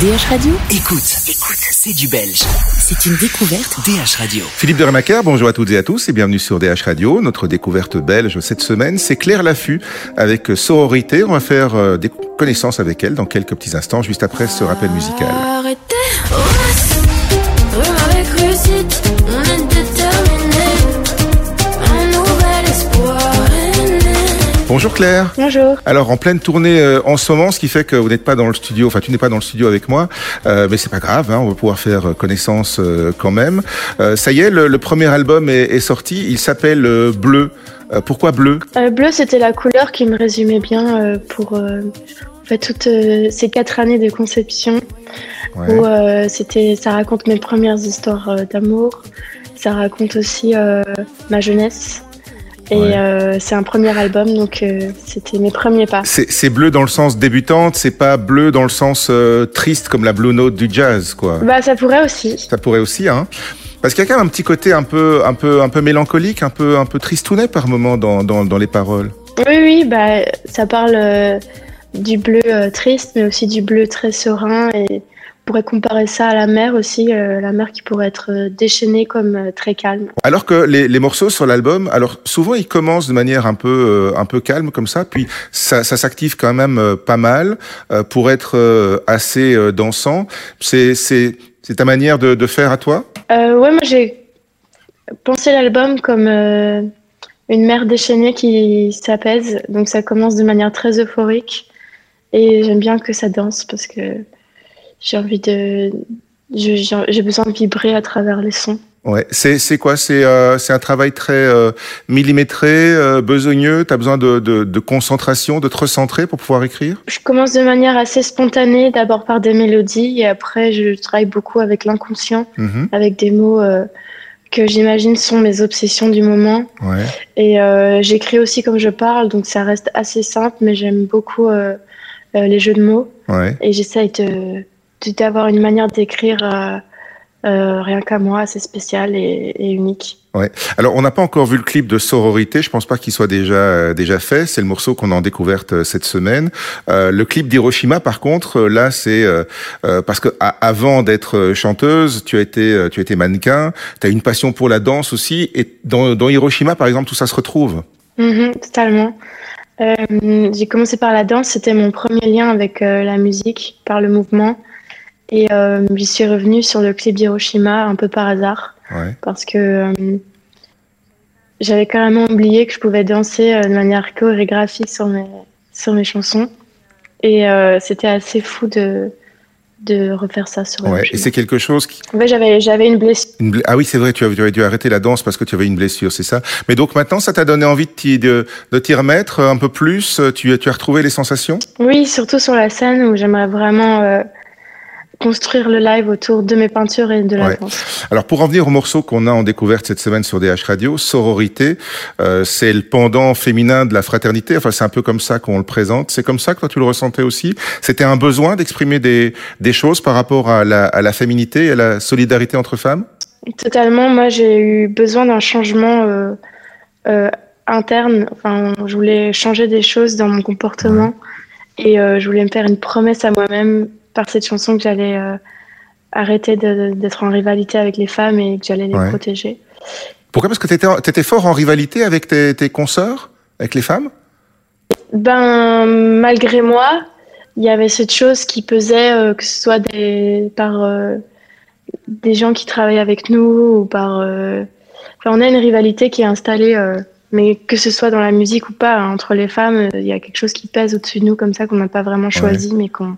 DH Radio Écoute, écoute, c'est du belge. C'est une découverte. DH Radio. Philippe de Remaker, bonjour à toutes et à tous et bienvenue sur DH Radio. Notre découverte belge cette semaine, c'est Claire Laffut avec Sororité. On va faire euh, des connaissances avec elle dans quelques petits instants, juste après ce rappel musical. Arrêtez, Bonjour Claire. Bonjour. Alors en pleine tournée euh, en ce moment, ce qui fait que vous n'êtes pas dans le studio, enfin tu n'es pas dans le studio avec moi, euh, mais c'est pas grave, hein, on va pouvoir faire euh, connaissance euh, quand même. Ça y est, le, le premier album est, est sorti, il s'appelle Bleu. Pourquoi Bleu? Bleu, c'était la couleur qui me résumait bien pour toutes ces quatre années de conception Ouais. où c'était, ça raconte mes premières histoires d'amour. Ça raconte aussi ma jeunesse. Et Ouais. euh, c'est un premier album, donc euh, c'était mes premiers pas. C'est bleu dans le sens débutante, c'est pas bleu dans le sens euh, triste comme la blue note du jazz, quoi. Bah, ça pourrait aussi. Ça pourrait aussi, hein. Parce qu'il y a quand même un petit côté un peu, un peu, un peu mélancolique, un peu, un peu tristounet par moment dans, dans, dans les paroles. Oui, oui, bah, ça parle du bleu euh, triste, mais aussi du bleu très serein. Et on pourrait comparer ça à la mer aussi, euh, la mer qui pourrait être euh, déchaînée comme euh, très calme. Alors que les, les morceaux sur l'album, alors souvent ils commencent de manière un peu, un peu calme comme ça, puis ça, ça s'active quand même pas mal pour être assez dansant. C'est, c'est, c'est ta manière de, de faire à toi? Ouais, moi j'ai pensé l'album comme une mer déchaînée qui s'apaise. Donc ça commence de manière très euphorique. Et j'aime bien que ça danse parce que j'ai envie de. J'ai besoin de vibrer à travers les sons. Ouais. C'est, c'est quoi? C'est, euh, c'est un travail très euh, millimétré, euh, besogneux. T'as besoin de, de, de concentration, de te recentrer pour pouvoir écrire? Je commence de manière assez spontanée, d'abord par des mélodies, et après je travaille beaucoup avec l'inconscient, Mhm. avec des mots euh, que j'imagine sont mes obsessions du moment. Ouais. Et j'écris aussi comme je parle, donc ça reste assez simple, mais j'aime beaucoup euh, les jeux de mots, Ouais. et j'essaye de, de- d'avoir une manière d'écrire euh, euh, rien qu'à moi, assez spéciale et, et unique. Alors, on n'a pas encore vu le clip de Sororité. Je pense pas qu'il soit déjà euh, déjà fait. C'est le morceau qu'on a en découverte euh, cette semaine. Euh, le clip d'Hiroshima, par contre, là, c'est euh, euh, parce que a- avant d'être chanteuse, tu as été euh, tu as été mannequin. Tu as une passion pour la danse aussi. Et dans, dans Hiroshima, par exemple, tout ça se retrouve? Mhm, totalement. Euh, j'ai commencé par la danse, c'était mon premier lien avec euh, la musique, par le mouvement. Et euh, j'y suis revenue sur le clip d'Hiroshima un peu par hasard, Ouais. parce que euh, j'avais carrément oublié que je pouvais danser de manière chorégraphique sur mes, sur mes chansons. Et euh, c'était assez fou de, de refaire ça sur Ouais. Et c'est quelque chose qui. En fait, j'avais, j'avais une blessure. une Ah oui, c'est vrai. Tu avais, tu avais dû arrêter la danse parce que tu avais une blessure, c'est ça. Mais donc maintenant, ça t'a donné envie de t'y de, de t'y remettre un peu plus. Tu, tu as retrouvé les sensations? Oui, surtout sur la scène où j'aimerais vraiment euh, construire le live autour de mes peintures et de la Ouais. danse. Alors pour en venir au morceau qu'on a en découverte cette semaine sur DH Radio, Sororité, euh, c'est le pendant féminin de la fraternité. Enfin, c'est un peu comme ça qu'on le présente. C'est comme ça que toi tu le ressentais aussi? C'était un besoin d'exprimer des, des choses par rapport à la, à la féminité et à la solidarité entre femmes? Totalement, moi j'ai eu besoin d'un changement euh, euh, interne. Enfin, je voulais changer des choses dans mon comportement et euh, je voulais me faire une promesse à moi-même par cette chanson que j'allais euh, arrêter d'être en rivalité avec les femmes et que j'allais les Ouais. protéger. Pourquoi? Parce que tu étais, fort en rivalité avec tes, tes consoeurs, avec les femmes? Ben, malgré moi, il y avait cette chose qui pesait, euh, que ce soit des, par euh, des gens qui travaillent avec nous ou par. euh, Enfin, on a une rivalité qui est installée, mais que ce soit dans la musique ou pas, hein, entre les femmes, il y a quelque chose qui pèse au-dessus de nous comme ça qu'on n'a pas vraiment choisi, mais qu'on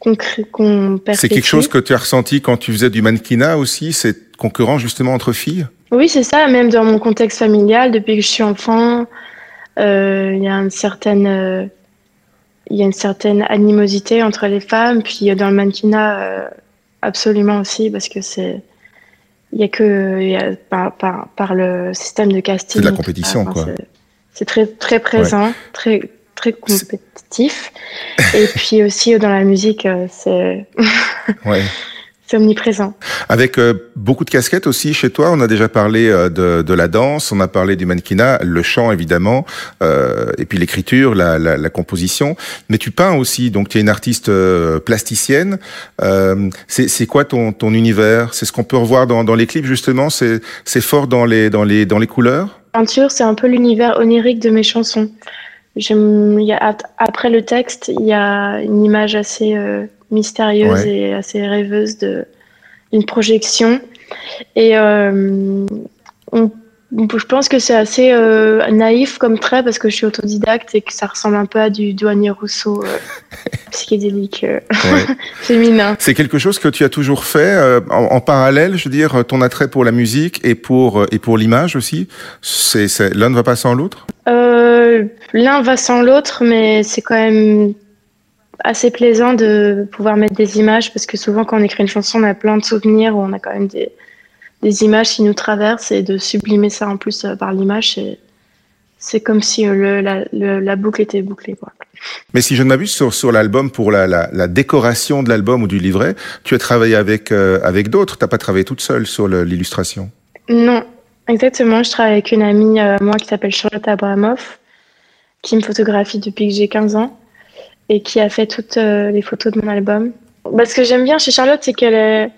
qu'on C'est quelque chose que tu as ressenti quand tu faisais du mannequinat aussi, cette concurrence justement entre filles? Oui, c'est ça, même dans mon contexte familial, depuis que je suis enfant, euh, il y a une certaine, euh, il y a une certaine animosité entre les femmes, puis dans le mannequinat, euh, absolument aussi, parce que c'est, il y a que, il y a, par, par, par le système de casting. C'est de la compétition, enfin, quoi. c'est- C'est très, très présent, très, très compétitif. et puis aussi euh, dans la musique, euh, c'est, Ouais. c'est omniprésent. Avec euh, beaucoup de casquettes aussi chez toi, on a déjà parlé euh, de, de, la danse, on a parlé du mannequinat, le chant évidemment, euh, et puis l'écriture, la, la, la, composition. Mais tu peins aussi, donc tu es une artiste plasticienne. c'est quoi ton, ton univers? C'est ce qu'on peut revoir dans, dans les clips justement? C'est fort dans les, dans, les, dans les couleurs? Peinture, c'est un peu l'univers onirique de mes chansons. Y a, après le texte, il y a une image assez mystérieuse et assez rêveuse de une projection. Et euh, je pense que c'est assez euh, naïf comme trait parce que je suis autodidacte et que ça ressemble un peu à du douanier Rousseau euh, psychédélique féminin. C'est quelque chose que tu as toujours fait en, parallèle, je veux dire, ton attrait pour la musique et pour et pour l'image aussi? C'est l'un ne va pas sans l'autre? l'un va sans l'autre, mais c'est quand même assez plaisant de pouvoir mettre des images parce que souvent quand on écrit une chanson, on a plein de souvenirs où on a quand même des, des images qui nous traversent et de sublimer ça en plus euh, par l'image, c'est comme si euh, le, la, la, boucle était bouclée. Quoi. Mais si je ne m'abuse, sur, sur l'album, pour la, la, la, décoration de l'album ou du livret, tu as travaillé avec, euh, avec d'autres, tu n'as pas travaillé toute seule sur l'illustration? Non, exactement. Je travaille avec une amie, moi, qui s'appelle Charlotte Abramoff, qui me photographie depuis que j'ai 15 ans et qui a fait toutes euh, les photos de mon album. Bah, ce que j'aime bien chez Charlotte, c'est qu'elle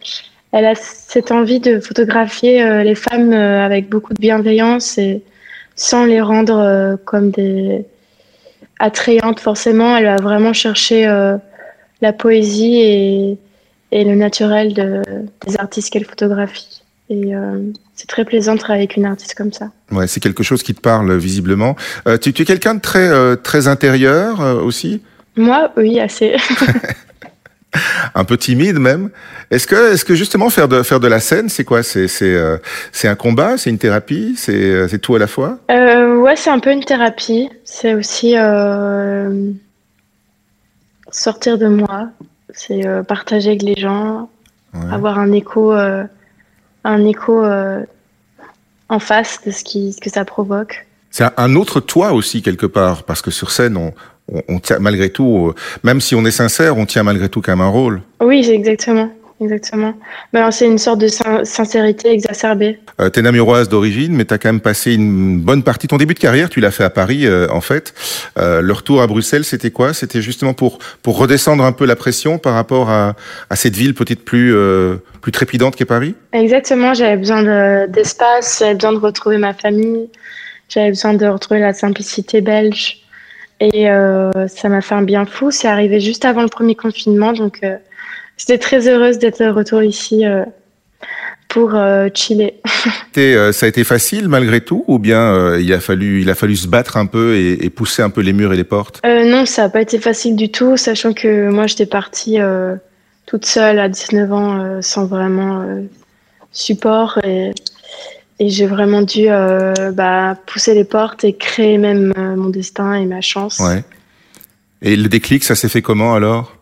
elle a cette envie de photographier euh, les femmes euh, avec beaucoup de bienveillance et sans les rendre comme des attrayantes forcément. Elle a vraiment cherché la poésie et, et le naturel de, des artistes qu'elle photographie. Et c'est très plaisant de travailler avec une artiste comme ça. Ouais, c'est quelque chose qui te parle visiblement. tu, tu, es quelqu'un de très très intérieur aussi? Moi, oui, assez. un peu timide même. Est-ce que, est-ce que justement faire de faire de la scène, c'est quoi? C'est c'est euh, c'est un combat, c'est une thérapie, c'est euh, c'est tout à la fois? Euh, Ouais, c'est un peu une thérapie. C'est aussi euh, sortir de moi. C'est partager avec les gens, ouais. avoir un écho, un écho en face de ce qui ce que ça provoque. C'est un autre toi aussi quelque part, parce que sur scène, on, on, tient malgré tout, euh, même si on est sincère, on tient malgré tout quand même un rôle. Oui, exactement. Exactement. Ben, c'est une sorte de sincérité exacerbée. Euh, T'es namuroise d'origine, mais tu as quand même passé une bonne partie. Ton début de carrière, tu l'as fait à Paris, euh, en fait. Euh, le retour à Bruxelles, c'était quoi? C'était justement pour pour redescendre un peu la pression par rapport à, à cette ville peut-être plus plus trépidante qu'est Paris? Exactement. J'avais besoin d'espace, j'avais besoin de retrouver ma famille, j'avais besoin de retrouver la simplicité belge. Et euh, ça m'a fait un bien fou. C'est arrivé juste avant le premier confinement, donc euh, j'étais très heureuse d'être de retour ici euh, pour chiller. Ça a été facile malgré tout, ou bien il a fallu il a fallu se battre un peu et, et pousser un peu les murs et les portes? Non, ça n'a pas été facile du tout, sachant que moi j'étais partie toute seule à 19 ans sans vraiment support et et j'ai vraiment dû euh, bah, pousser les portes et créer même euh, mon destin et ma chance. Ouais. Et le déclic, ça s'est fait comment alors?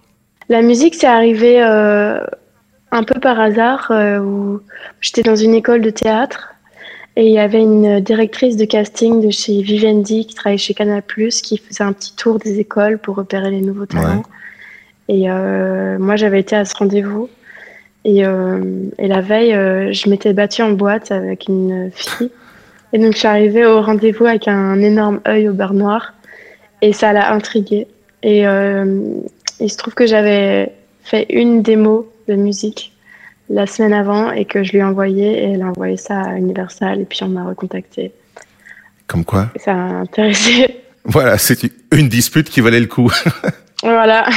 La musique, c'est arrivé euh, un peu par hasard, où j'étais dans une école de théâtre et il y avait une directrice de casting de chez Vivendi qui travaillait chez Canal+, qui faisait un petit tour des écoles pour repérer les nouveaux talents. Ouais. Et moi, j'avais été à ce rendez-vous. Et, euh, et la veille, euh, je m'étais battue en boîte avec une fille. Et donc, je suis arrivée au rendez-vous avec un énorme œil au beurre noir. Et ça l'a intriguée. Et euh, il se trouve que j'avais fait une démo de musique la semaine avant et que je lui ai envoyé. Et elle a envoyé ça à Universal. Et puis, on m'a recontacté. Comme quoi et Ça a intéressé. Voilà, c'est une dispute qui valait le coup. voilà.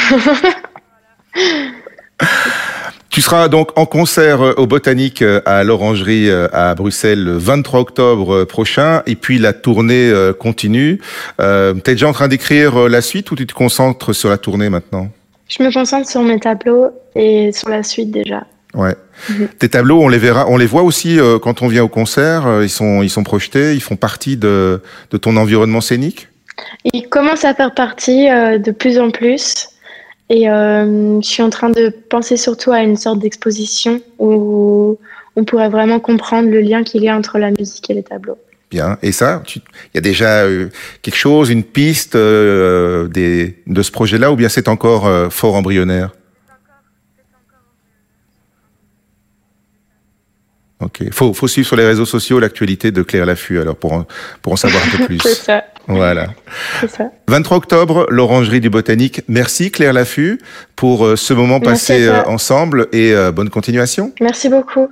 Tu seras donc en concert au Botanique à l'Orangerie à Bruxelles le 23 octobre prochain et puis la tournée continue. Euh, tu es déjà en train d'écrire la suite ou tu te concentres sur la tournée maintenant? Je me concentre sur mes tableaux et sur la suite déjà. Ouais. Mmh. Tes tableaux, on les verra, on les voit aussi euh, quand on vient au concert. Euh, ils sont, ils sont projetés, ils font partie de, de ton environnement scénique? Ils commencent à faire partie euh, de plus en plus. Et euh, je suis en train de penser surtout à une sorte d'exposition où on pourrait vraiment comprendre le lien qu'il y a entre la musique et les tableaux. Bien. Et ça, il y a déjà euh, quelque chose, une piste euh, des, de ce projet-là, ou bien c'est encore euh, fort embryonnaire? Ok. Faut, faut suivre sur les réseaux sociaux l'actualité de Claire Laffut, alors, pour en, pour en savoir un peu plus. c'est ça, Voilà. c'est ça. 23 octobre, l'Orangerie du Botanique. Merci Claire Laffut pour euh, ce moment Merci passé euh, ensemble et euh, bonne continuation. Merci beaucoup.